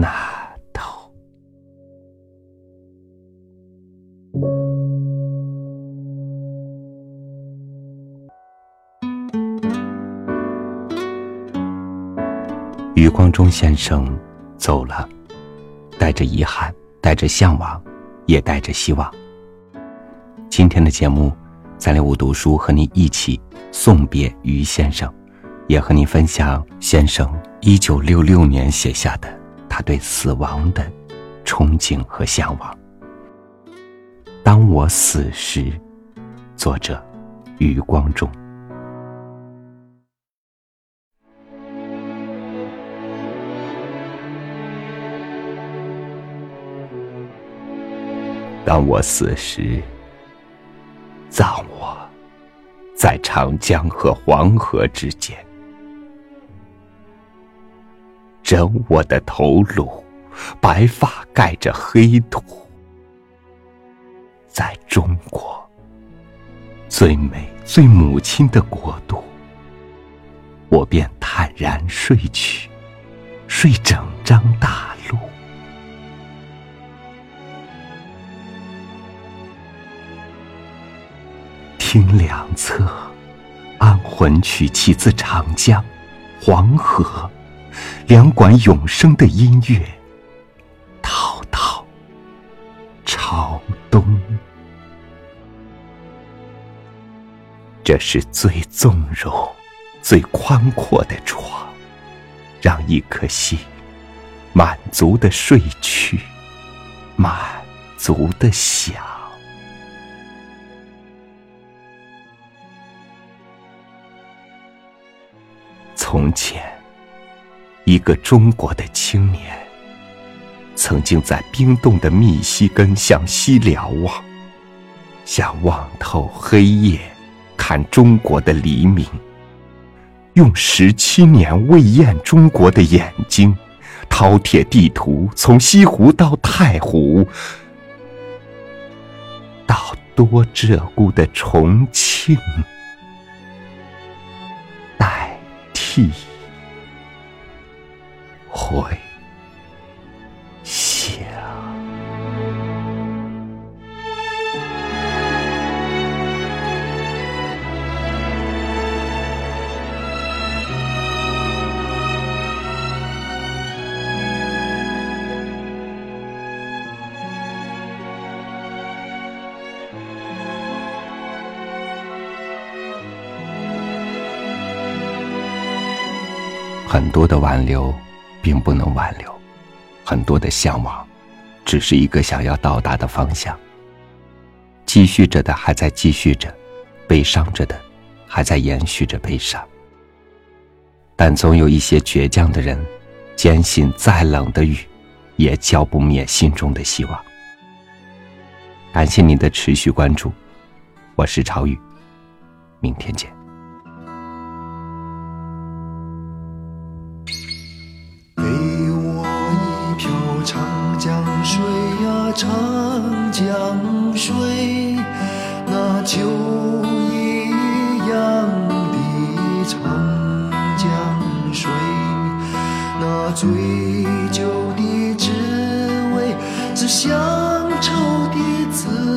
那头。余光中先生走了，带着遗憾，带着向往，也带着希望。今天的节目，三六五读书和你一起送别余先生。也和你分享先生一九六六年写下的他对死亡的憧憬和向往。当我死时，作者余光中。当我死时，葬我在长江和黄河之间。枕我的头颅，白发盖着黑土，在中国最美最母亲的国度，我便坦然睡去，睡整张大陆。听两侧，安魂曲起自长江、黄河。两管永生的音乐，滔滔朝东。这是最纵容、最宽阔的床，让一颗心满足的睡去，满足的想。从前。一个中国的青年，曾经在冰冻的密西根向西瞭望，想望透黑夜，看中国的黎明。用十七年未厌中国的眼睛，饕餮地图从西湖到太湖，到多鹧鸪的重庆，代替。会。很多的挽留。并不能挽留，很多的向往，只是一个想要到达的方向。继续着的还在继续着，悲伤着的还在延续着悲伤。但总有一些倔强的人，坚信再冷的雨，也浇不灭心中的希望。感谢你的持续关注，我是朝雨，明天见。长江水，那酒一样的长江水，那醉酒的滋味，是乡愁的滋味。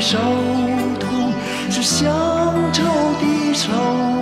手痛，是乡愁的愁。